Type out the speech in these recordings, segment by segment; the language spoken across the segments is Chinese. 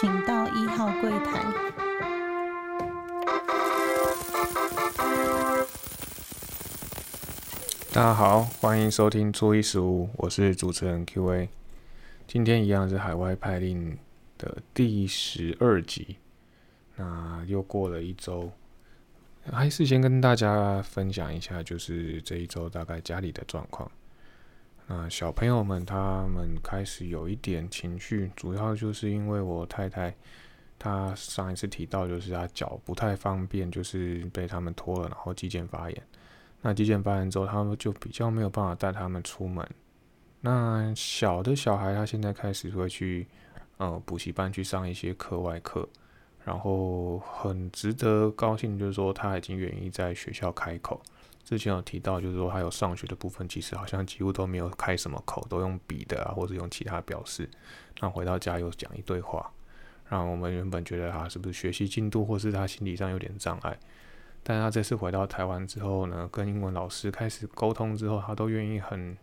请到一号柜台。大家好，欢迎收听初一十五，我是主持人 Q A。今天一样是海外派令的第十二集。那又过了一周，还是先跟大家分享一下，就是这一周大概家里的状况。那小朋友们他们开始有一点情绪，主要就是因为我太太她上一次提到，就是她脚不太方便，就是被他们拖了，然后肌腱发炎。那肌腱发炎之后，他们就比较没有办法带他们出门。那小的小孩他现在开始会去呃补习班去上一些课外课。然后很值得高兴，就是说他已经愿意在学校开口。之前有提到，就是说还有上学的部分，其实好像几乎都没有开什么口，都用笔的啊，或者用其他表示。那回到家又讲一堆话，让我们原本觉得他是不是学习进度，或是他心理上有点障碍。但他这次回到台湾之后呢，跟英文老师开始沟通之后，他都愿意很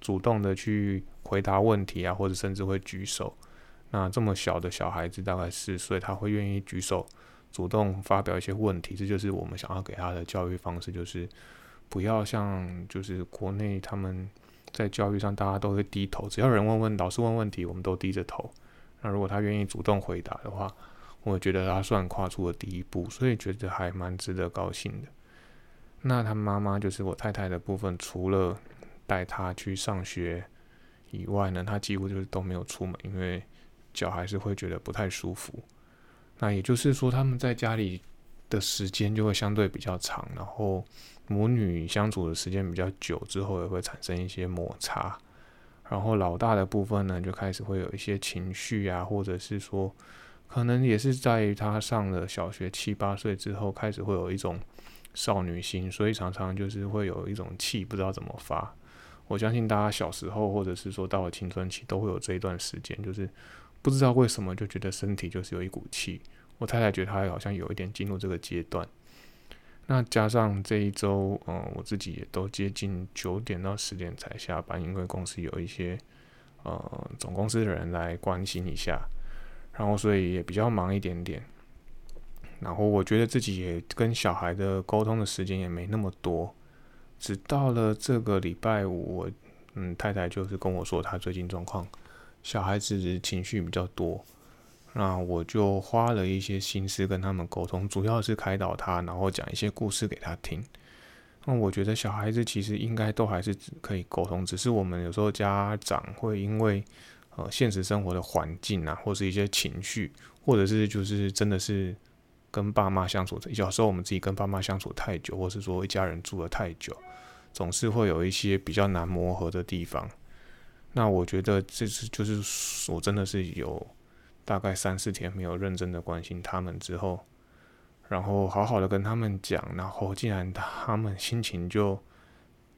主动的去回答问题啊，或者甚至会举手。那这么小的小孩子，大概四岁，他会愿意举手，主动发表一些问题，这就是我们想要给他的教育方式，就是不要像就是国内他们在教育上，大家都会低头，只要人问问老师问问题，我们都低着头。那如果他愿意主动回答的话，我觉得他算跨出了第一步，所以觉得还蛮值得高兴的。那他妈妈就是我太太的部分，除了带他去上学以外呢，他几乎就是都没有出门，因为。脚还是会觉得不太舒服，那也就是说，他们在家里的时间就会相对比较长，然后母女相处的时间比较久之后，也会产生一些摩擦。然后老大的部分呢，就开始会有一些情绪啊，或者是说，可能也是在于他上了小学七八岁之后，开始会有一种少女心，所以常常就是会有一种气不知道怎么发。我相信大家小时候，或者是说到了青春期，都会有这一段时间，就是。不知道为什么就觉得身体就是有一股气，我太太觉得她好像有一点进入这个阶段。那加上这一周，嗯，我自己也都接近九点到十点才下班，因为公司有一些呃总公司的人来关心一下，然后所以也比较忙一点点。然后我觉得自己也跟小孩的沟通的时间也没那么多，只到了这个礼拜五，我嗯太太就是跟我说她最近状况。小孩子情绪比较多，那我就花了一些心思跟他们沟通，主要是开导他，然后讲一些故事给他听。那我觉得小孩子其实应该都还是可以沟通，只是我们有时候家长会因为呃现实生活的环境啊，或是一些情绪，或者是就是真的是跟爸妈相处，小时候我们自己跟爸妈相处太久，或是说一家人住了太久，总是会有一些比较难磨合的地方。那我觉得这次就是我真的是有大概三四天没有认真的关心他们之后，然后好好的跟他们讲，然后竟然他们心情就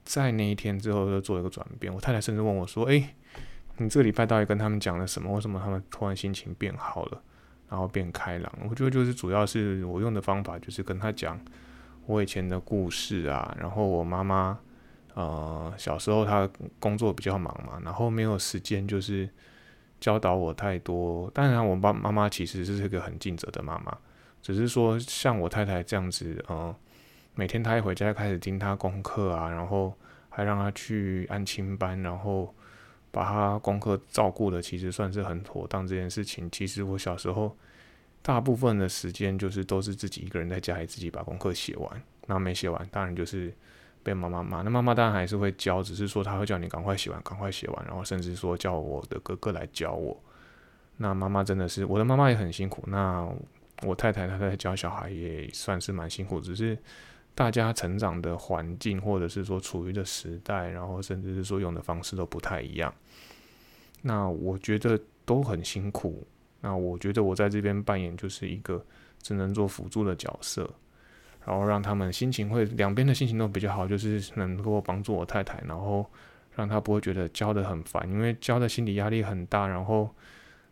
在那一天之后就做一个转变。我太太甚至问我说：“诶，你这个礼拜到底跟他们讲了什么？为什么他们突然心情变好了，然后变开朗？”我觉得就是主要是我用的方法就是跟他讲我以前的故事啊，然后我妈妈。呃，小时候他工作比较忙嘛，然后没有时间就是教导我太多。当然，我爸妈妈其实是一个很尽责的妈妈，只是说像我太太这样子，呃，每天她一回家就开始盯她功课啊，然后还让她去安亲班，然后把她功课照顾的其实算是很妥当。这件事情，其实我小时候大部分的时间就是都是自己一个人在家里自己把功课写完，那没写完，当然就是。被妈妈骂，那妈妈当然还是会教，只是说她会叫你赶快写完，赶快写完，然后甚至说叫我的哥哥来教我。那妈妈真的是，我的妈妈也很辛苦。那我太太她在教小孩也算是蛮辛苦，只是大家成长的环境或者是说处于的时代，然后甚至是说用的方式都不太一样。那我觉得都很辛苦。那我觉得我在这边扮演就是一个只能做辅助的角色。然后让他们心情会两边的心情都比较好，就是能够帮助我太太，然后让她不会觉得教的很烦，因为教的心理压力很大，然后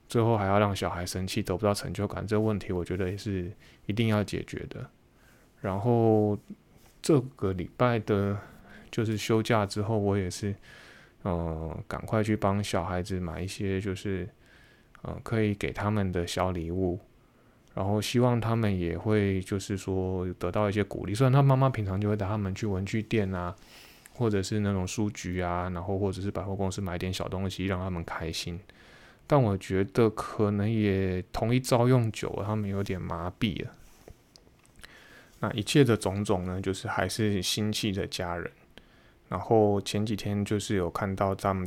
最后还要让小孩生气，得不到成就感，这个问题我觉得也是一定要解决的。然后这个礼拜的，就是休假之后，我也是，嗯，赶快去帮小孩子买一些，就是嗯，可以给他们的小礼物，然后希望他们也会就是说得到一些鼓励。虽然他妈妈平常就会带他们去文具店啊，或者是那种书局啊，然后或者是百货公司买点小东西让他们开心，但我觉得可能也同一招用久了，他们有点麻痹了。那一切的种种呢，就是还是心系着家人。然后前几天就是有看到他们，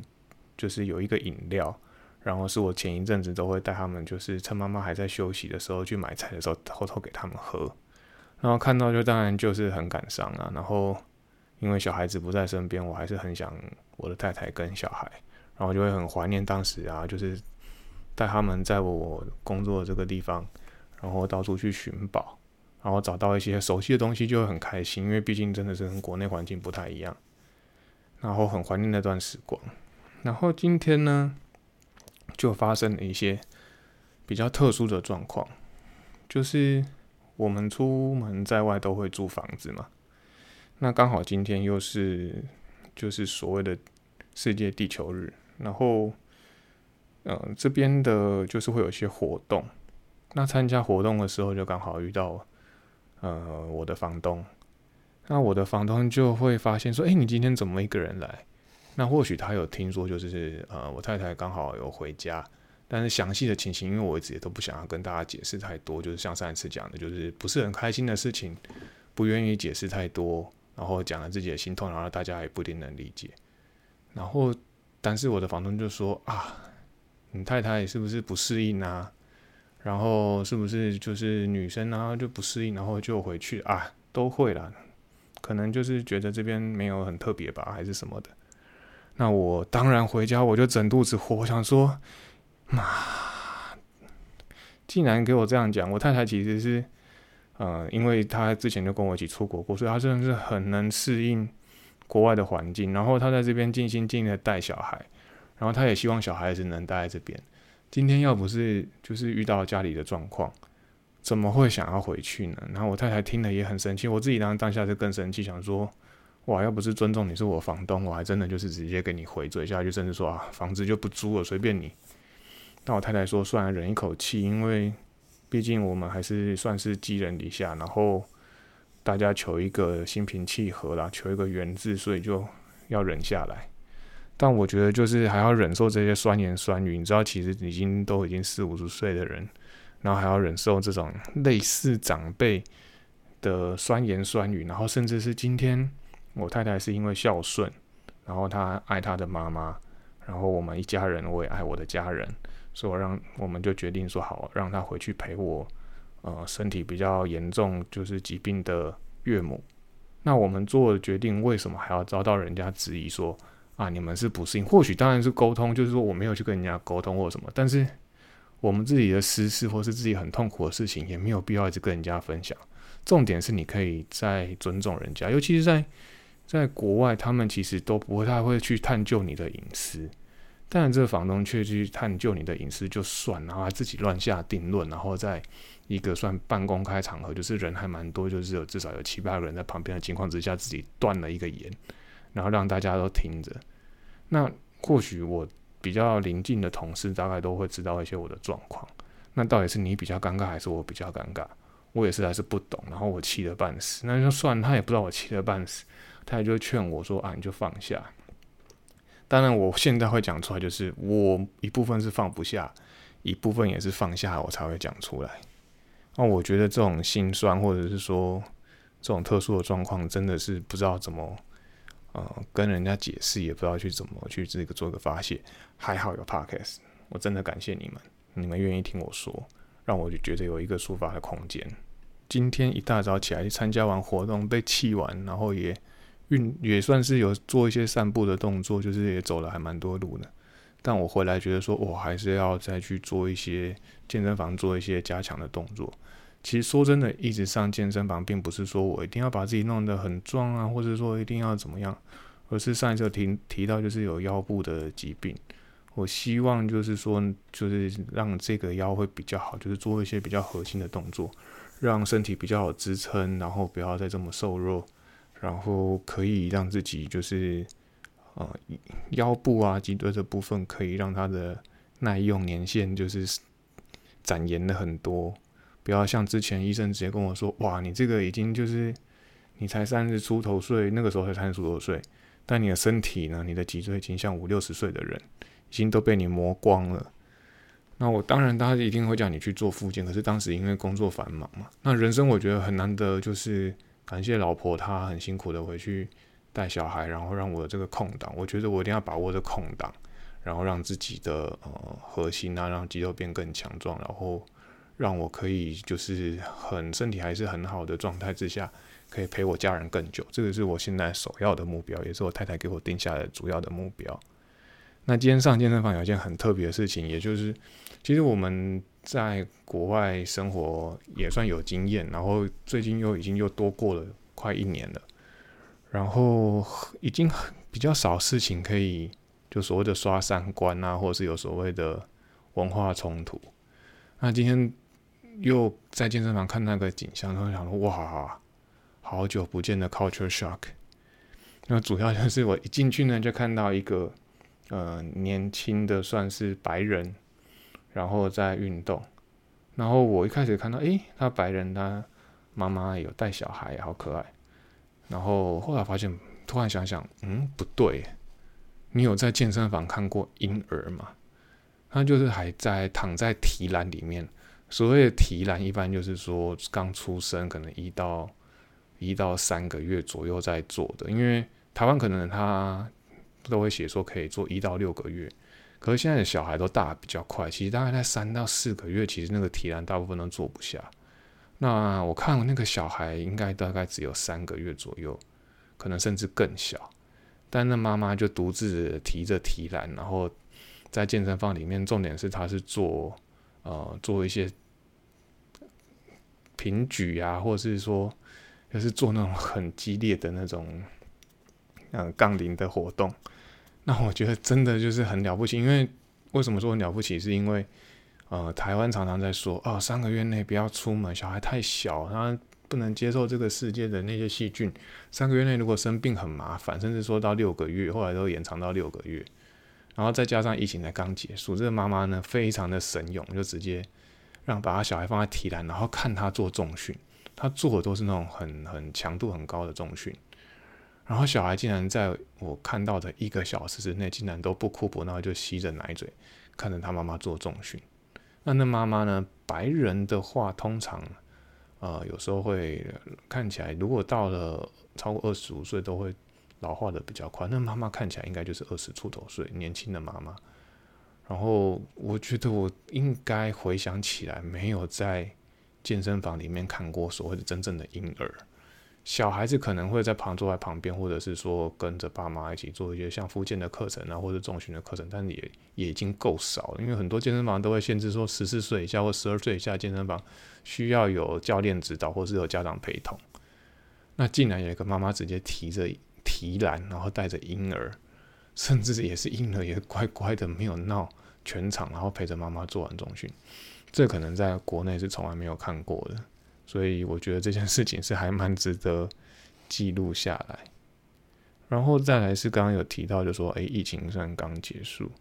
就是有一个饮料，然后是我前一阵子都会带他们，就是趁妈妈还在休息的时候去买菜的时候，偷偷给他们喝。然后看到就当然就是很感伤啊。然后因为小孩子不在身边，我还是很想我的太太跟小孩，然后就会很怀念当时啊，就是带他们在我工作的这个地方，然后到处去寻宝。然后找到一些熟悉的东西，就会很开心，因为毕竟真的是跟国内环境不太一样。然后很怀念那段时光。然后今天呢，就发生了一些比较特殊的状况，就是我们出门在外都会租房子嘛。那刚好今天又是就是所谓的世界地球日，然后呃这边的就是会有一些活动。那参加活动的时候，就刚好遇到。呃，我的房东，那我的房东就会发现说，哎，你今天怎么一个人来？那或许他有听说，就是呃，我太太刚好有回家，但是详细的情形，因为我一直也都不想要跟大家解释太多，就是像上一次讲的，就是不是很开心的事情，不愿意解释太多，然后讲了自己的心痛，然后大家也不一定能理解。然后，但是我的房东就说啊，你太太是不是不适应啊？然后是不是就是女生啊就不适应，然后就回去啊？都会啦，可能就是觉得这边没有很特别吧，还是什么的。那我当然回家我就整肚子火，我想说，妈，竟然给我这样讲！我太太其实是，呃，因为她之前就跟我一起出国过，所以她真的是很能适应国外的环境。然后她在这边尽心尽力的带小孩，然后她也希望小孩子能待在这边。今天要不是就是遇到家里的状况，怎么会想要回去呢？然后我太太听了也很生气，我自己当当下就更生气，想说，哇，要不是尊重你是我房东，我还真的就是直接给你回嘴下去，甚至说啊，房子就不租了，随便你。但我太太说，算了，忍一口气，因为毕竟我们还是算是寄人篱下，然后大家求一个心平气和啦，求一个缘字，所以就要忍下来。但我觉得就是还要忍受这些酸言酸语，你知道，其实已经都已经四五十岁的人，然后还要忍受这种类似长辈的酸言酸语，然后甚至是今天我太太是因为孝顺，然后她爱她的妈妈，然后我们一家人我也爱我的家人，所以我让我们就决定说好，让她回去陪我，呃，身体比较严重就是疾病的岳母。那我们做的决定，为什么还要遭到人家质疑说？啊，你们是不适应，或许当然是沟通，就是说我没有去跟人家沟通或什么，但是我们自己的私事或是自己很痛苦的事情，也没有必要一直跟人家分享。重点是你可以在尊重人家，尤其是在在国外，他们其实都不会太会去探究你的隐私，但这个房东却去探究你的隐私就算，然后自己乱下定论，然后在一个算半公开场合，就是人还蛮多，就是有至少有七八个人在旁边的情况之下，自己断了一个言。然后让大家都听着，那或许我比较邻近的同事大概都会知道一些我的状况。那到底是你比较尴尬，还是我比较尴尬？我也是还是不懂。然后我气得半死，那就算他也不知道我气得半死，他也就劝我说：“啊，你就放下。”当然，我现在会讲出来，就是我一部分是放不下，一部分也是放下，我才会讲出来。那我觉得这种心酸，或者是说这种特殊的状况，真的是不知道怎么。呃，跟人家解释也不知道去怎么去这个做个发泄，还好有 podcast，我真的感谢你们，你们愿意听我说，让我就觉得有一个抒发的空间。今天一大早起来参加完活动，被气完，然后也运也算是有做一些散步的动作，就是也走了还蛮多路的。但我回来觉得说，我还是要再去做一些健身房做一些加强的动作。其实说真的，一直上健身房，并不是说我一定要把自己弄得很壮啊，或者说一定要怎么样，而是上一次提提到就是有腰部的疾病，我希望就是说，就是让这个腰会比较好，就是做一些比较核心的动作，让身体比较好支撑，然后不要再这么瘦弱，然后可以让自己就是呃腰部啊脊椎的部分可以让它的耐用年限就是展延了很多。不要像之前医生直接跟我说：“哇，你这个已经就是你才三十出头岁，那个时候才三十出头岁，但你的身体呢，你的脊椎已经像五六十岁的人，已经都被你磨光了。”那我当然，大家一定会叫你去做复健，可是当时因为工作繁忙嘛，那人生我觉得很难得，就是感谢老婆她很辛苦的回去带小孩，然后让我这个空档，我觉得我一定要把握这空档，然后让自己的呃核心啊，让肌肉变更强壮，然后。让我可以就是很身体还是很好的状态之下，可以陪我家人更久，这个是我现在首要的目标，也是我太太给我定下的主要的目标。那今天上健身房有一件很特别的事情，也就是其实我们在国外生活也算有经验，然后最近又已经又多过了快一年了，然后已经比较少事情可以就所谓的刷三观啊，或者是有所谓的文化冲突。那今天。又在健身房看那个景象，然后想说：“哇，好久不见的 culture shock。”那主要就是我一进去呢，就看到一个呃年轻的算是白人，然后在运动。然后我一开始看到，诶，他白人，他妈妈有带小孩，好可爱。然后后来发现，突然想想，嗯，不对，你有在健身房看过婴儿吗？他就是还在躺在提篮里面。所谓的提篮，一般就是说刚出生，可能一到一到三个月左右在做的。因为台湾可能他都会写说可以做一到六个月，可是现在的小孩都大比较快，其实大概在三到四个月，其实那个提篮大部分都坐不下。那我看那个小孩应该大概只有三个月左右，可能甚至更小，但那妈妈就独自提着提篮，然后在健身房里面，重点是他是做呃做一些。平举啊，或者是说，就是做那种很激烈的那种，嗯，杠铃的活动。那我觉得真的就是很了不起，因为为什么说很了不起？是因为，呃，台湾常常在说，哦，三个月内不要出门，小孩太小，他不能接受这个世界的那些细菌。三个月内如果生病很麻烦，甚至说到六个月，后来都延长到六个月。然后再加上疫情才刚结束，这个妈妈呢非常的神勇，就直接。让把他小孩放在提篮，然后看他做重训，他做的都是那种很很强度很高的重训，然后小孩竟然在我看到的一个小时之内，竟然都不哭不闹，就吸着奶嘴看着他妈妈做重训。那那妈妈呢？白人的话，通常呃有时候会看起来，如果到了超过二十五岁，都会老化的比较快。那妈妈看起来应该就是二十出头岁，年轻的妈妈。然后我觉得我应该回想起来，没有在健身房里面看过所谓的真正的婴儿。小孩子可能会在旁坐在旁边，或者是说跟着爸妈一起做一些像附健的课程啊，或者重训的课程，但也也已经够少了。因为很多健身房都会限制说，十四岁以下或十二岁以下健身房需要有教练指导，或是有家长陪同。那竟然有一个妈妈直接提着提篮，然后带着婴儿。甚至也是婴儿也乖乖的没有闹全场，然后陪着妈妈做完中训，这可能在国内是从来没有看过的，所以我觉得这件事情是还蛮值得记录下来。然后再来是刚刚有提到，就说诶，疫情算刚结束，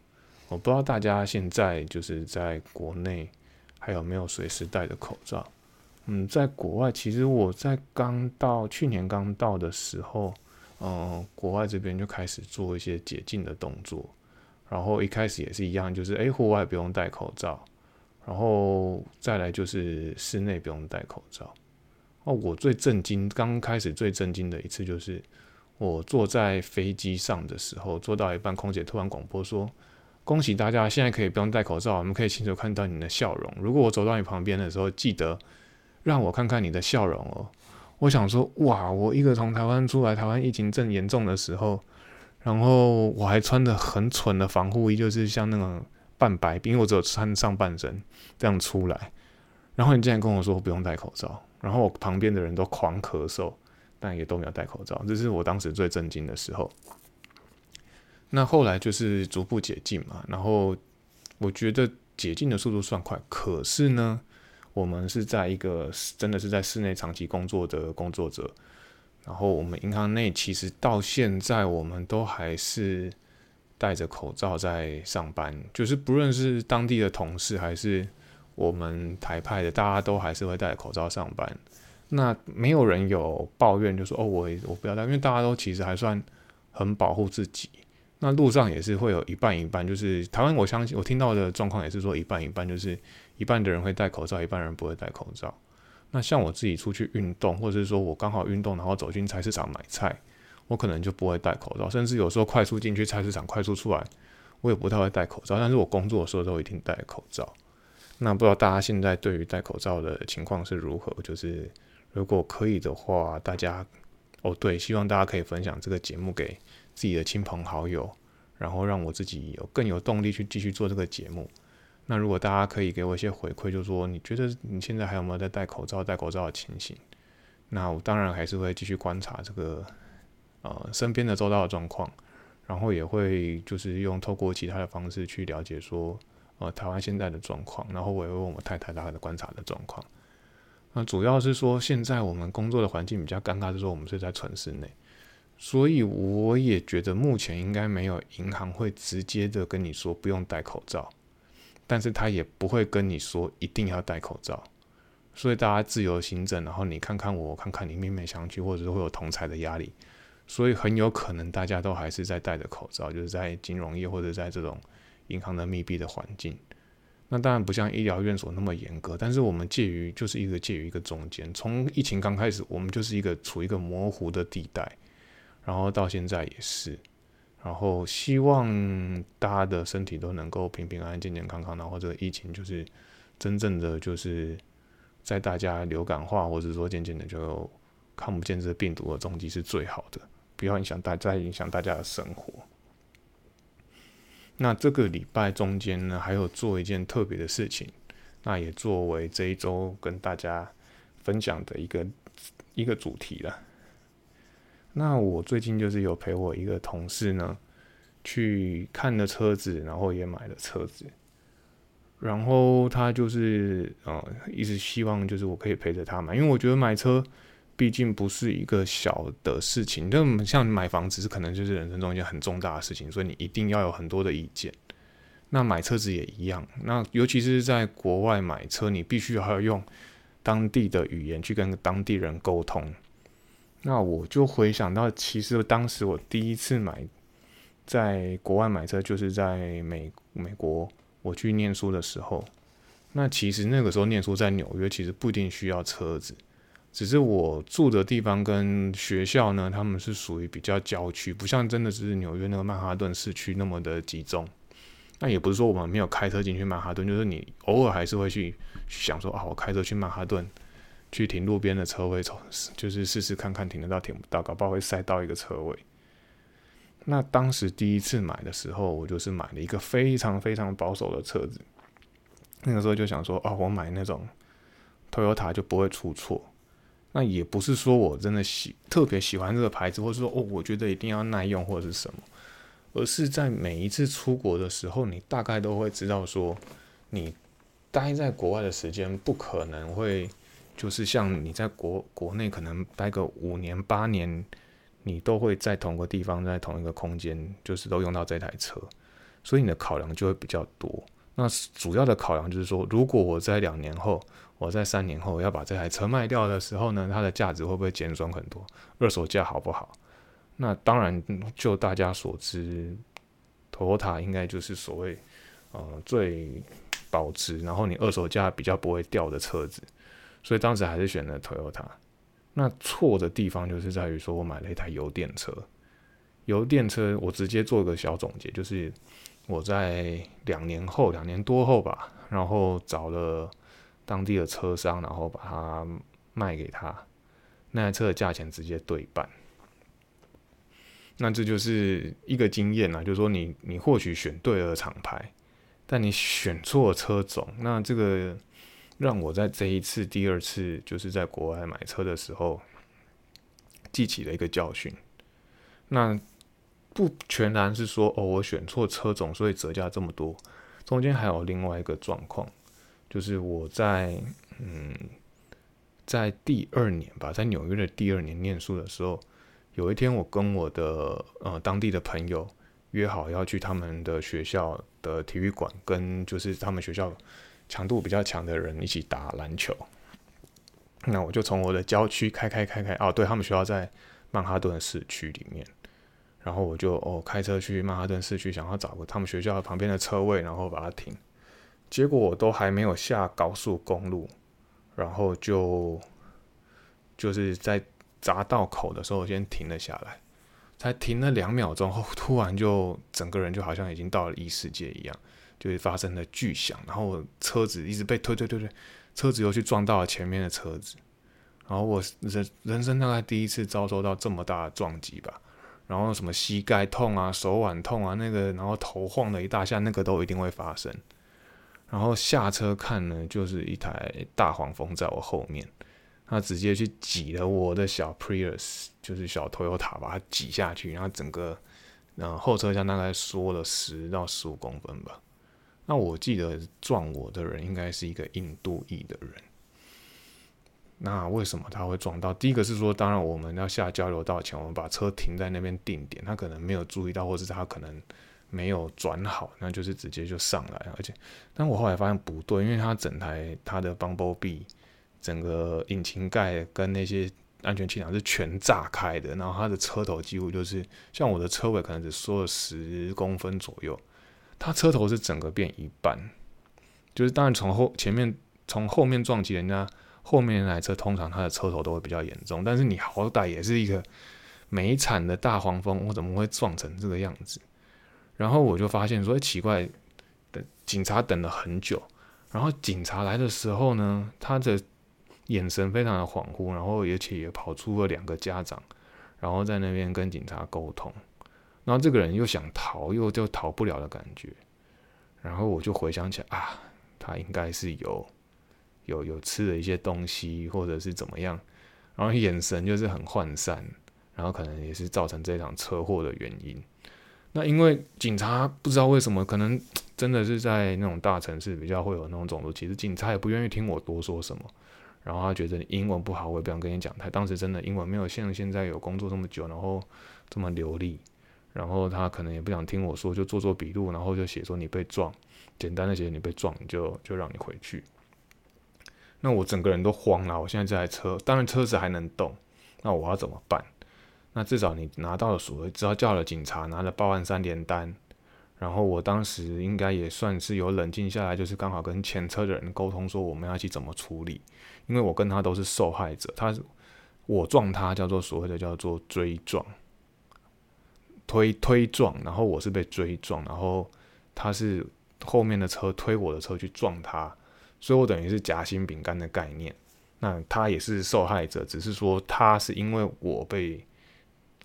我不知道大家现在就是在国内还有没有随时戴着口罩。嗯，在国外其实我在刚到去年刚到的时候。嗯，国外这边就开始做一些解禁的动作，然后一开始也是一样，就是诶，户外不用戴口罩，然后再来就是室内不用戴口罩。哦，我最震惊，刚开始最震惊的一次就是我坐在飞机上的时候，坐到一半，空姐突然广播说：“恭喜大家，现在可以不用戴口罩，我们可以清楚看到你的笑容。如果我走到你旁边的时候，记得让我看看你的笑容哦。”我想说，哇！我一个从台湾出来，台湾疫情正严重的时候，然后我还穿的很蠢的防护衣，就是像那种半白，因为我只有穿上半身这样出来。然后你竟然跟我说不用戴口罩，然后我旁边的人都狂咳嗽，但也都没有戴口罩，这是我当时最震惊的时候。那后来就是逐步解禁嘛，然后我觉得解禁的速度算快，可是呢？我们是在一个真的是在室内长期工作的工作者，然后我们银行内其实到现在我们都还是戴着口罩在上班，就是不论是当地的同事还是我们台派的，大家都还是会戴着口罩上班。那没有人有抱怨，就说哦，我我不要戴，因为大家都其实还算很保护自己。那路上也是会有一半一半，就是台湾我相信我听到的状况也是说一半一半，就是一半的人会戴口罩，一半人不会戴口罩。那像我自己出去运动，或者是说我刚好运动，然后走进菜市场买菜，我可能就不会戴口罩，甚至有时候快速进去菜市场，快速出来，我也不太会戴口罩。但是我工作的时候都一定戴口罩。那不知道大家现在对于戴口罩的情况是如何？就是如果可以的话，大家哦对，希望大家可以分享这个节目给自己的亲朋好友，然后让我自己有更有动力去继续做这个节目。那如果大家可以给我一些回馈，就是说你觉得你现在还有没有在戴口罩、戴口罩的情形？那我当然还是会继续观察这个呃身边的周遭的状况，然后也会就是用透过其他的方式去了解说呃台湾现在的状况，然后我也会问我太太大概的观察的状况。那主要是说现在我们工作的环境比较尴尬，是说我们是在城市内，所以我也觉得目前应该没有银行会直接的跟你说不用戴口罩。但是他也不会跟你说一定要戴口罩，所以大家自由行政，然后你看看我，看看你，面面相觑，或者是会有同财的压力，所以很有可能大家都还是在戴着口罩，就是在金融业或者在这种银行的密闭的环境。那当然不像医疗院所那么严格，但是我们介于就是一个介于一个中间。从疫情刚开始，我们就是一个处于一个模糊的地带，然后到现在也是。然后希望大家的身体都能够平平安安、健健康康。然后这个疫情就是真正的就是在大家流感化，或者说渐渐的就看不见这个病毒的踪迹是最好的，不要影响大再影响大家的生活。那这个礼拜中间呢，还有做一件特别的事情，那也作为这一周跟大家分享的一个一个主题了。那我最近就是有陪我一个同事呢，去看了车子，然后也买了车子，然后他就是呃一直希望就是我可以陪着他买，因为我觉得买车毕竟不是一个小的事情，就像买房子是可能就是人生中一件很重大的事情，所以你一定要有很多的意见。那买车子也一样，那尤其是在国外买车，你必须还要用当地的语言去跟当地人沟通。那我就回想到，其实当时我第一次买在国外买车，就是在美美国我去念书的时候。那其实那个时候念书在纽约，其实不一定需要车子，只是我住的地方跟学校呢，他们是属于比较郊区，不像真的是纽约那个曼哈顿市区那么的集中。那也不是说我们没有开车进去曼哈顿，就是你偶尔还是会去想说啊，我开车去曼哈顿。去停路边的车位，从就是试试看看停得到停不到，搞不好会塞到一个车位。那当时第一次买的时候，我就是买了一个非常非常保守的车子。那个时候就想说，哦，我买那种 Toyota 就不会出错。那也不是说我真的喜特别喜欢这个牌子，或者说哦，我觉得一定要耐用或者是什么，而是在每一次出国的时候，你大概都会知道说，你待在国外的时间不可能会。就是像你在国国内可能待个五年八年，你都会在同个地方，在同一个空间，就是都用到这台车，所以你的考量就会比较多。那主要的考量就是说，如果我在两年后，我在三年后要把这台车卖掉的时候呢，它的价值会不会减损很多？二手价好不好？那当然，就大家所知，Toyota 应该就是所谓呃最保值，然后你二手价比较不会掉的车子。所以当时还是选了 Toyota。那错的地方就是在于说，我买了一台油电车。油电车，我直接做个小总结，就是我在两年后、两年多后吧，然后找了当地的车商，然后把它卖给他。那台车的价钱直接对半。那这就是一个经验啊，就是说你你或许选对了厂牌，但你选错车种，那这个。让我在这一次、第二次，就是在国外买车的时候，记起了一个教训。那不全然是说哦，我选错车种，所以折价这么多。中间还有另外一个状况，就是我在嗯，在第二年吧，在纽约的第二年念书的时候，有一天我跟我的呃当地的朋友约好要去他们的学校的体育馆，跟就是他们学校强度比较强的人一起打篮球。那我就从我的郊区开开开开，哦，对他们学校在曼哈顿市区里面，然后我就哦开车去曼哈顿市区，想要找个他们学校旁边的车位，然后把它停。结果我都还没有下高速公路，然后就就是在匝道口的时候我先停了下来，才停了两秒钟后，突然就整个人就好像已经到了异世界一样，就是发生了巨响，然后车子一直被推推推推。车子又去撞到了前面的车子，然后我人人生大概第一次遭受到这么大的撞击吧，然后什么膝盖痛啊、手腕痛啊，那个然后头晃了一大下，那个都一定会发生。然后下车看呢，就是一台大黄蜂在我后面，它直接去挤了我的小 Prius，就是小 Toyota，把它挤下去，然后整个嗯后车厢大概缩了十到十五公分吧。那我记得撞我的人应该是一个印度裔的人。那为什么他会撞到？第一个是说，当然我们要下交流道前，我们把车停在那边定点，他可能没有注意到，或是他可能没有转好，那就是直接就上来。而且，但我后来发现不对，因为它整台它的 Bumblebee 整个引擎盖跟那些安全气囊是全炸开的，然后它的车头几乎就是像我的车尾，可能只缩了十公分左右。它车头是整个变一半，就是当然从后前面从后面撞击人家后面那台车，通常它的车头都会比较严重。但是你好歹也是一个美产的大黄蜂，我怎么会撞成这个样子？然后我就发现说奇怪，等警察等了很久，然后警察来的时候呢，他的眼神非常的恍惚，然后而且也跑出了两个家长，然后在那边跟警察沟通。然后这个人又想逃，又就逃不了的感觉。然后我就回想起来啊，他应该是有有有吃了一些东西，或者是怎么样。然后眼神就是很涣散，然后可能也是造成这场车祸的原因。那因为警察不知道为什么，可能 真的是在那种大城市比较会有那种种族歧视，警察也不愿意听我多说什么。然后他觉得你英文不好，我也不想跟你讲。他当时真的英文没有像现在有工作这么久，然后这么流利。然后他可能也不想听我说，就做做笔录，然后就写说你被撞，简单的写你被撞，就就让你回去。那我整个人都慌了，我现在这台车，当然车子还能动，那我要怎么办？那至少你拿到了所谓，只要叫了警察，拿了报案三连单，然后我当时应该也算是有冷静下来，就是刚好跟前车的人沟通说我们要去怎么处理，因为我跟他都是受害者，他我撞他叫做所谓的叫做追撞。推推撞，然后我是被追撞，然后他是后面的车推我的车去撞他，所以我等于是夹心饼干的概念。那他也是受害者，只是说他是因为我被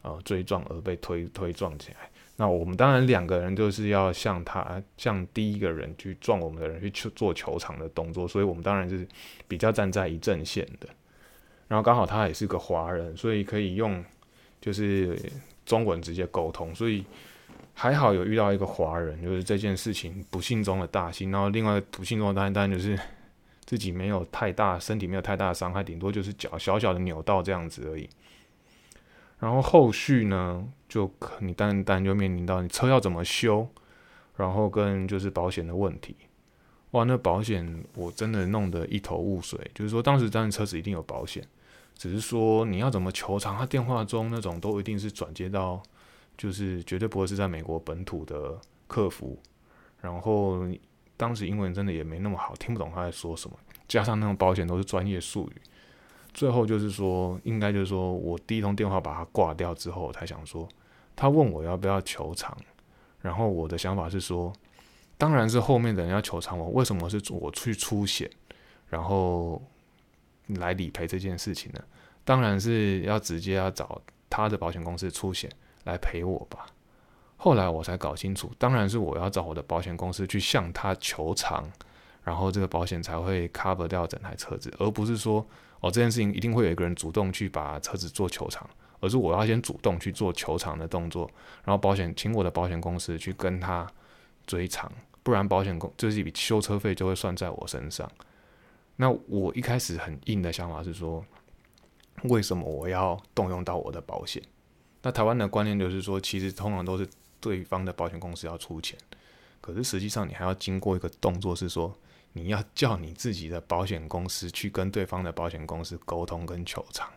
呃追撞而被推推撞起来。那我们当然两个人就是要向他向第一个人去撞我们的人去去做球场的动作，所以我们当然是比较站在一阵线的。然后刚好他也是个华人，所以可以用就是。中文直接沟通，所以还好有遇到一个华人，就是这件事情不幸中的大幸。然后另外不幸中的大幸，当然就是自己没有太大身体没有太大的伤害，顶多就是脚小小的扭到这样子而已。然后后续呢，就你单单就面临到你车要怎么修，然后跟就是保险的问题。哇，那保险我真的弄得一头雾水，就是说当时当然车子一定有保险。只是说你要怎么求偿，他电话中那种都一定是转接到，就是绝对不会是在美国本土的客服。然后当时英文真的也没那么好，听不懂他在说什么，加上那种保险都是专业术语。最后就是说，应该就是说我第一通电话把他挂掉之后，才想说，他问我要不要求偿，然后我的想法是说，当然是后面的人要求偿我，为什么是我去出险，然后。来理赔这件事情呢，当然是要直接要找他的保险公司出险来赔我吧。后来我才搞清楚，当然是我要找我的保险公司去向他求偿，然后这个保险才会 cover 掉整台车子，而不是说哦这件事情一定会有一个人主动去把车子做球场，而是我要先主动去做球场的动作，然后保险请我的保险公司去跟他追偿，不然保险公这是一笔修车费就会算在我身上。那我一开始很硬的想法是说，为什么我要动用到我的保险？那台湾的观念就是说，其实通常都是对方的保险公司要出钱，可是实际上你还要经过一个动作，是说你要叫你自己的保险公司去跟对方的保险公司沟通跟求偿。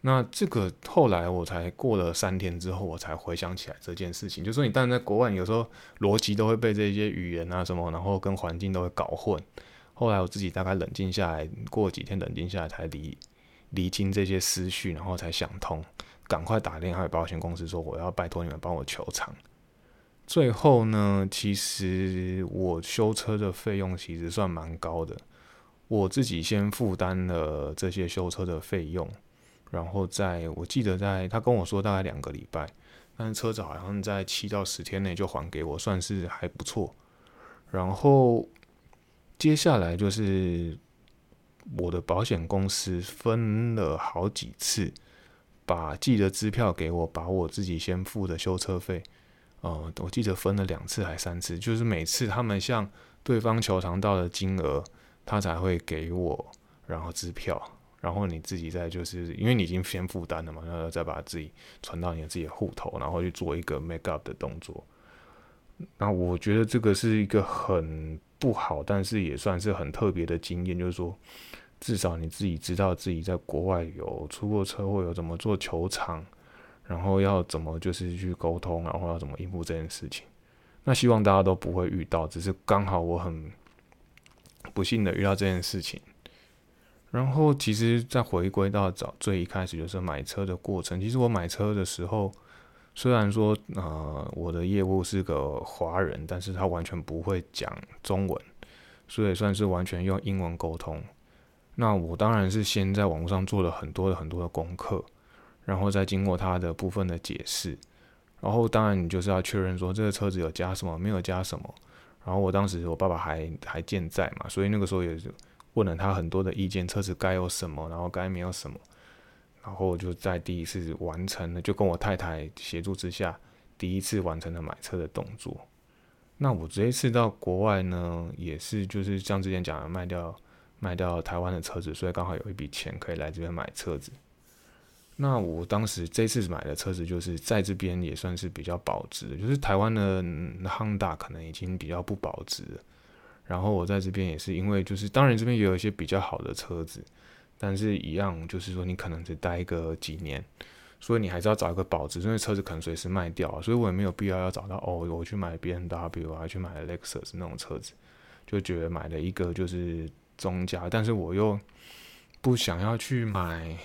那这个后来我才过了三天之后，我才回想起来这件事情。就说你当然在国外，有时候逻辑都会被这些语言啊什么，然后跟环境都会搞混。后来我自己大概冷静下来，过几天冷静下来，才理理清这些思绪，然后才想通，赶快打电话给保险公司说我要拜托你们帮我求偿。最后呢，其实我修车的费用其实算蛮高的，我自己先负担了这些修车的费用。然后在我记得，在他跟我说大概两个礼拜，但是车子好像在七到十天内就还给我，算是还不错。然后接下来就是我的保险公司分了好几次，把寄的支票给我，把我自己先付的修车费，呃，我记得分了两次还三次，就是每次他们向对方求偿到的金额，他才会给我，然后支票。然后你自己再就是因为你已经先负担了嘛，然后再把自己存到你自己户头，然后去做一个 make up 的动作。那我觉得这个是一个很不好，但是也算是很特别的经验，就是说至少你自己知道自己在国外有出过车祸，有怎么做球场，然后要怎么就是去沟通，然后要怎么应付这件事情。那希望大家都不会遇到，只是刚好我很不幸的遇到这件事情。然后，其实再回归到早最一开始，就是买车的过程。其实我买车的时候，虽然说呃我的业务是个华人，但是他完全不会讲中文，所以算是完全用英文沟通。那我当然是先在网络上做了很多的很多的功课，然后再经过他的部分的解释，然后当然你就是要确认说这个车子有加什么，没有加什么。然后我当时我爸爸还还健在嘛，所以那个时候也是。问了他很多的意见，车子该有什么，然后该没有什么，然后就在第一次完成了，就跟我太太协助之下，第一次完成了买车的动作。那我这一次到国外呢，也是就是像之前讲的，卖掉卖掉台湾的车子，所以刚好有一笔钱可以来这边买车子。那我当时这次买的车子就是在这边也算是比较保值，就是台湾的 Honda 可能已经比较不保值。然后我在这边也是因为就是，当然这边也有一些比较好的车子，但是一样就是说你可能只待个几年，所以你还是要找一个保值，因为车子可能随时卖掉，所以我也没有必要要找到哦，我去买 B N W 啊，去买 Lexus 那种车子，就觉得买了一个就是中价，但是我又不想要去买，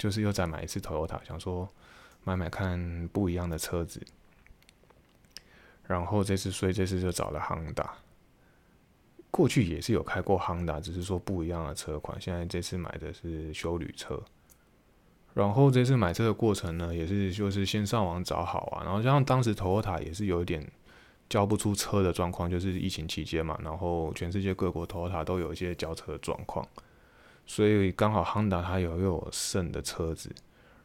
就是又再买一次 Toyota，想说买买看不一样的车子，然后这次所以这次就找了 Honda。过去也是有开过 Honda，只是说不一样的车款。现在这次买的是修旅车，然后这次买车的过程呢，也是就是先上网找好啊，然后像当时 Toyota 也是有一点交不出车的状况，就是疫情期间嘛，然后全世界各国 Toyota 都有一些交车的状况，所以刚好 Honda 它有又有剩的车子，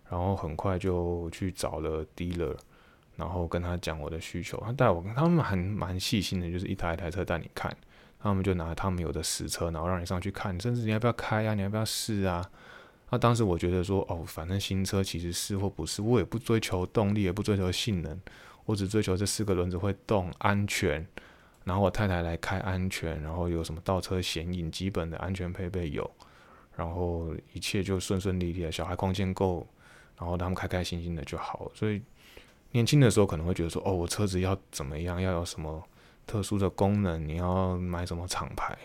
然后很快就去找了 dealer，然后跟他讲我的需求，他带我，他们还蛮细心的，就是一台一台车带你看。他们就拿他们有的实车，然后让你上去看，甚至你要不要开啊？你要不要试啊？那当时我觉得说，哦，反正新车其实是或不是，我也不追求动力，也不追求性能，我只追求这四个轮子会动，安全。然后我太太来开安全，然后有什么倒车显影，基本的安全配备有，然后一切就顺顺利利的，小孩空间够，然后他们开开心心的就好。所以年轻的时候可能会觉得说，哦，我车子要怎么样，要有什么。特殊的功能，你要买什么厂牌？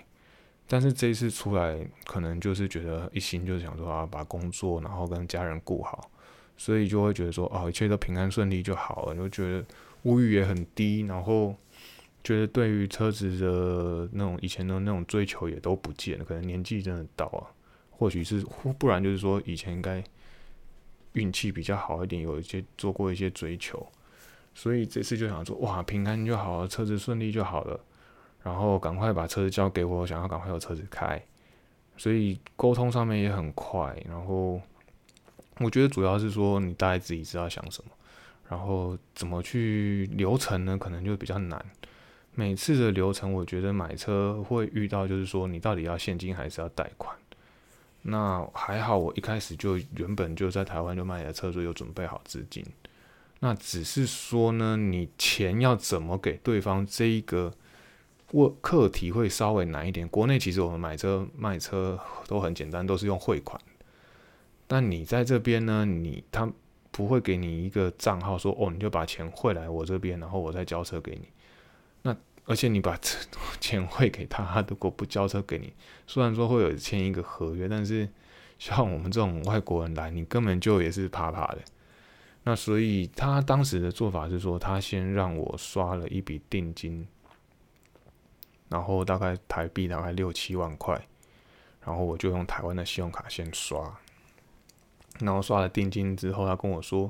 但是这一次出来，可能就是觉得一心就是想说啊，把工作然后跟家人顾好，所以就会觉得说哦，一切都平安顺利就好了，就觉得物欲也很低，然后觉得对于车子的那种以前的那种追求也都不见了，可能年纪真的到啊，或许是不然就是说以前应该运气比较好一点，有一些做过一些追求。所以这次就想说，哇，平安就好，车子顺利就好了，然后赶快把车子交给我，想要赶快有车子开，所以沟通上面也很快。然后我觉得主要是说，你大概自己知道想什么，然后怎么去流程呢？可能就比较难。每次的流程，我觉得买车会遇到，就是说你到底要现金还是要贷款。那还好，我一开始就原本就在台湾就卖的车，所以有准备好资金。那只是说呢，你钱要怎么给对方这一个问课题会稍微难一点。国内其实我们买车卖车都很简单，都是用汇款。但你在这边呢，你他不会给你一个账号说哦，你就把钱汇来我这边，然后我再交车给你。而且你把钱汇给，他如果不交车给你，虽然说会有签一个合约，但是像我们这种外国人来，你根本就也是怕怕的。那所以他当时的做法是说，他先让我刷了一笔定金，然后大概台币大概六七万块，然后我就用台湾的信用卡先刷，然后刷了定金之后，他跟我说，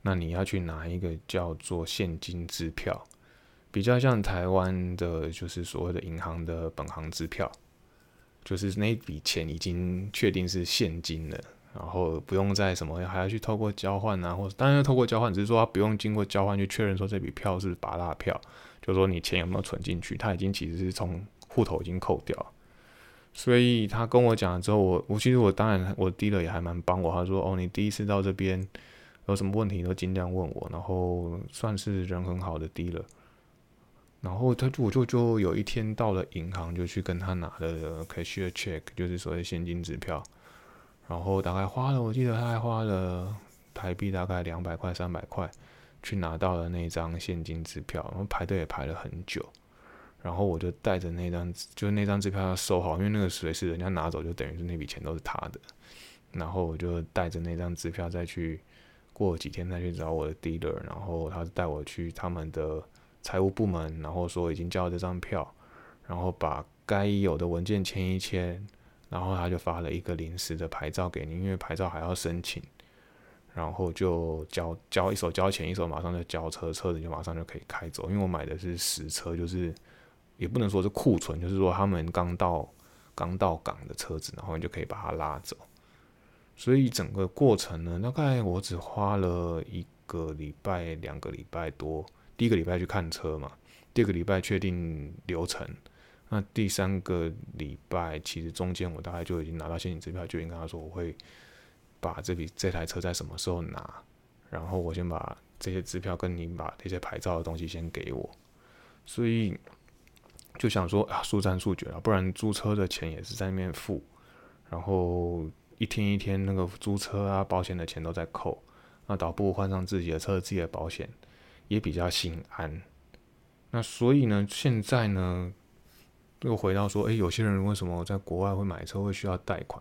那你要去拿一个叫做现金支票，比较像台湾的，就是所谓的银行的本行支票，就是那笔钱已经确定是现金了。然后不用再什么还要去透过交换啊，或者当然要透过交换，只是说他不用经过交换去确认说这笔票是拔大票，就是说你钱有没有存进去，他已经其实是从户头已经扣掉。所以他跟我讲了之后，我我其实我当然我低了也还蛮帮我，他说哦你第一次到这边有什么问题都尽量问我，然后算是人很好的低了。然后他就我就就有一天到了银行就去跟他拿了 cashier check，就是所谓现金支票。然后大概花了，我记得他还花了台币大概两百块、三百块，去拿到了那张现金支票。然后排队也排了很久。然后我就带着那张，就那张支票要收好，因为那个随时人家拿走，就等于是那笔钱都是他的。然后我就带着那张支票再去过几天再去找我的 dealer，然后他带我去他们的财务部门，然后说已经交了这张票，然后把该有的文件签一签。然后他就发了一个临时的牌照给你，因为牌照还要申请，然后就交交一手交钱，一手马上就交车，车子就马上就可以开走。因为我买的是实车，就是也不能说是库存，就是说他们刚到刚到港的车子，然后你就可以把它拉走。所以整个过程呢，大概我只花了一个礼拜、两个礼拜多。第一个礼拜去看车嘛，第二个礼拜确定流程。那第三个礼拜，其实中间我大概就已经拿到现金支票，就已经跟他说我会把这笔这台车在什么时候拿，然后我先把这些支票跟你把这些牌照的东西先给我，所以就想说啊，速战速决了，不然租车的钱也是在那边付，然后一天一天那个租车啊保险的钱都在扣，那倒不如换上自己的车自己的保险。也比较心安。那所以呢，现在呢。又回到说，诶，有些人为什么在国外会买车会需要贷款？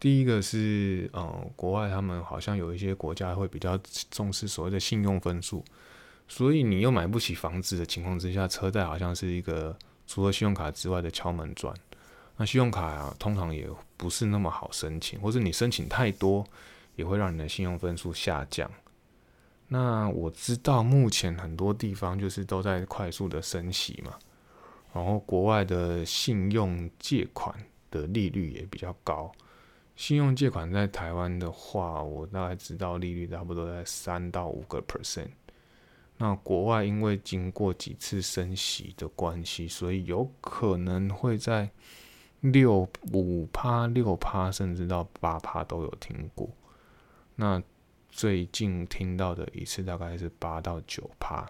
第一个是，嗯，国外他们好像有一些国家会比较重视所谓的信用分数，所以你又买不起房子的情况之下，车贷好像是一个除了信用卡之外的敲门砖。那信用卡啊，通常也不是那么好申请，或者你申请太多，也会让你的信用分数下降。那我知道目前很多地方就是都在快速的升息嘛。然后国外的信用借款的利率也比较高，信用借款在台湾的话，我大概知道利率差不多在三到五个 percent。那国外因为经过几次升息的关系，所以有可能会在六五趴、六趴，甚至到八趴都有听过。那最近听到的一次大概是八到九趴，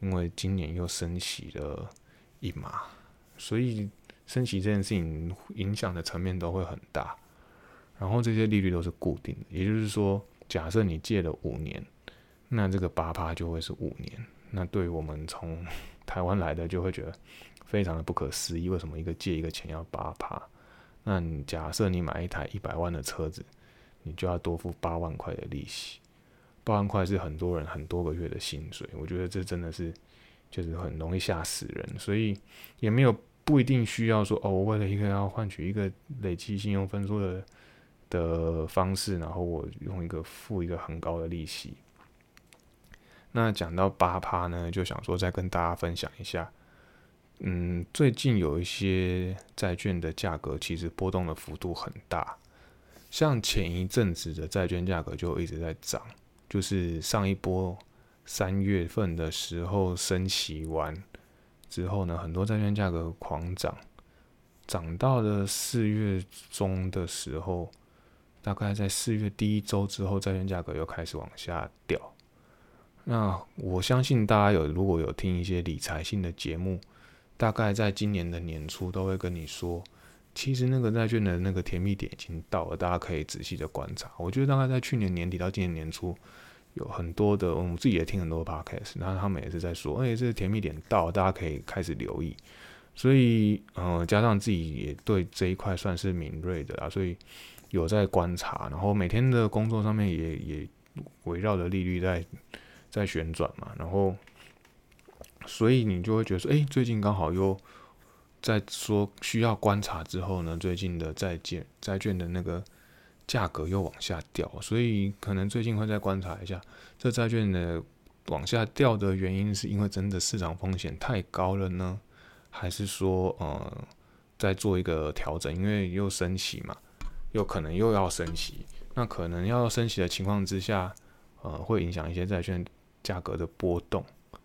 因为今年又升息了。一码，所以升息这件事情影响的层面都会很大。然后这些利率都是固定的，也就是说，假设你借了五年，那这个八趴就会是五年。那对于我们从 台湾来的，就会觉得非常的不可思议，为什么一个借一个钱要八趴？那你假设你买一台一百万的车子，你就要多付八万块的利息。八万块是很多人很多个月的薪水，我觉得这真的是。就是很容易吓死人，所以也没有不一定需要说哦，我为了一个要换取一个累积信用分数的的方式，然后我用一个付一个很高的利息。那讲到八趴呢，就想说再跟大家分享一下，嗯，最近有一些债券的价格其实波动的幅度很大，像前一阵子的债券价格就一直在涨，就是上一波。三月份的时候升息完之后呢，很多债券价格狂涨，涨到了四月中的时候，大概在四月第一周之后，债券价格又开始往下掉。那我相信大家有如果有听一些理财性的节目，大概在今年的年初都会跟你说，其实那个债券的那个甜蜜点已经到了，大家可以仔细的观察。我觉得大概在去年年底到今年年初，有很多的我们自己也听很多 podcast，然后他们也是在说，哎，这个甜蜜点到，大家可以开始留意。所以，呃，加上自己也对这一块算是敏锐的啦，所以有在观察，然后每天的工作上面也也围绕着利率在在旋转嘛，然后，所以你就会觉得说，哎，最近刚好又在说需要观察之后呢，最近的债券债券的那个价格又往下掉，所以可能最近会再观察一下，这债券的往下掉的原因是因为真的市场风险太高了呢？还是说，呃，再做一个调整，因为又升息嘛，又可能又要升息，那可能要升息的情况之下，呃，会影响一些债券价格的波动，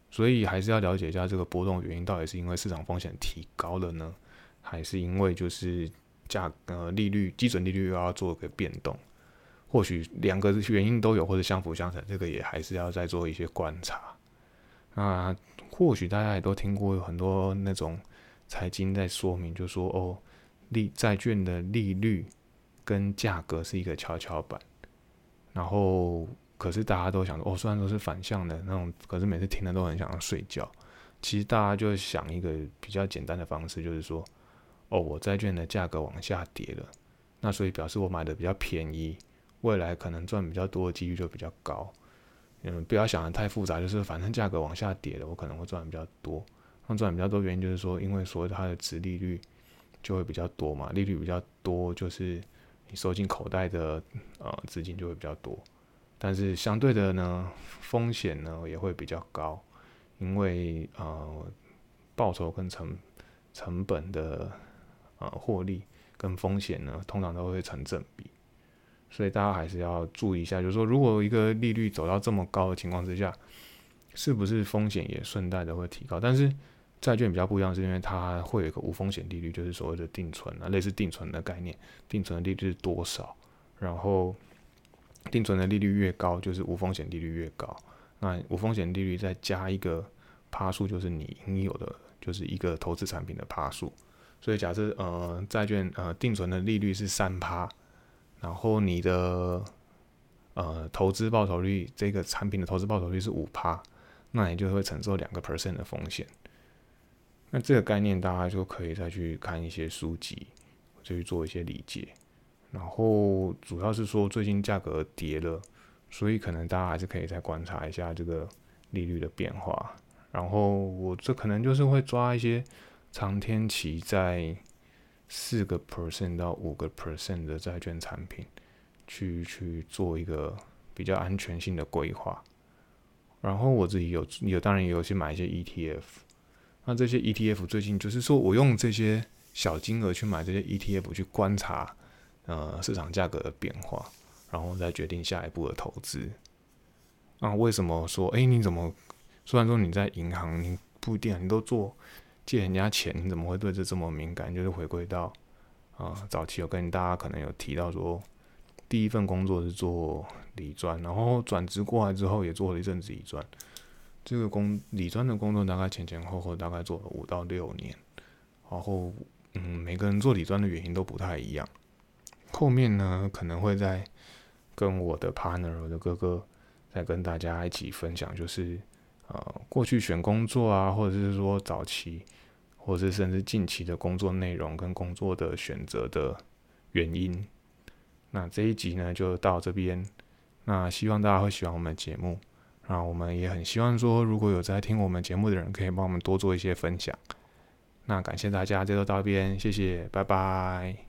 所以还是要了解一下这个波动原因到底是因为市场风险提高了呢，还是因为就是价呃利率基准利率又要做个变动，或许两个原因都有，或者相辅相成，这个也还是要再做一些观察，那。或许大家也都听过有很多那种财经在说明，就说哦，利债券的利率跟价格是一个跷跷板，然后可是大家都想说哦，虽然说是反向的那种，可是每次听了都很想要睡觉。其实大家就想一个比较简单的方式，就是说哦，我债券的价格往下跌了，那所以表示我买的比较便宜，未来可能赚比较多的几率就比较高。嗯，不要想的太复杂，就是反正价格往下跌了，我可能会赚的比较多。那赚比较多原因就是说，因为所谓它的值利率就会比较多嘛，利率比较多，就是你收进口袋的呃资金就会比较多。但是相对的呢，风险呢也会比较高，因为呃报酬跟成成本的呃获利跟风险呢，通常都会成正比。所以大家还是要注意一下，就是说，如果一个利率走到这么高的情况之下，是不是风险也顺带的会提高？但是债券比较不一样，是因为它会有一个无风险利率，就是所谓的定存啊，类似定存的概念。定存的利率是多少？然后定存的利率越高，就是无风险利率越高。那无风险利率再加一个趴数，就是你应有的，就是一个投资产品的趴数。所以假设呃债券呃定存的利率是三趴。然后你的呃投资报酬率，这个产品的投资报酬率是五趴，那你就会承受两个 percent 的风险。那这个概念大家就可以再去看一些书籍，就去做一些理解。然后主要是说最近价格跌了，所以可能大家还是可以再观察一下这个利率的变化。然后我这可能就是会抓一些长天期在。四个 percent 到五个 percent 的债券产品，去去做一个比较安全性的规划。然后我自己有有当然也有去买一些 ETF。那这些 ETF 最近就是说我用这些小金额去买这些 ETF 去观察呃市场价格的变化，然后再决定下一步的投资。那为什么说哎你怎么虽然说你在银行你不一定你都做？借人家钱，你怎么会对这这么敏感？就是回归到啊，早期有跟大家可能有提到说，第一份工作是做理专，然后转职过来之后也做了一阵子理专。这个工理专的工作大概前前后后大概做了五到六年，然后嗯，每个人做理专的原因都不太一样。后面呢，可能会在跟我的 partner 我的哥哥再跟大家一起分享，就是呃，过去选工作啊，或者是说早期。或者是甚至近期的工作内容跟工作的选择的原因，那这一集呢就到这边。那希望大家会喜欢我们的节目，那我们也很希望说，如果有在听我们节目的人，可以帮我们多做一些分享。那感谢大家，这就到这边，谢谢，拜拜。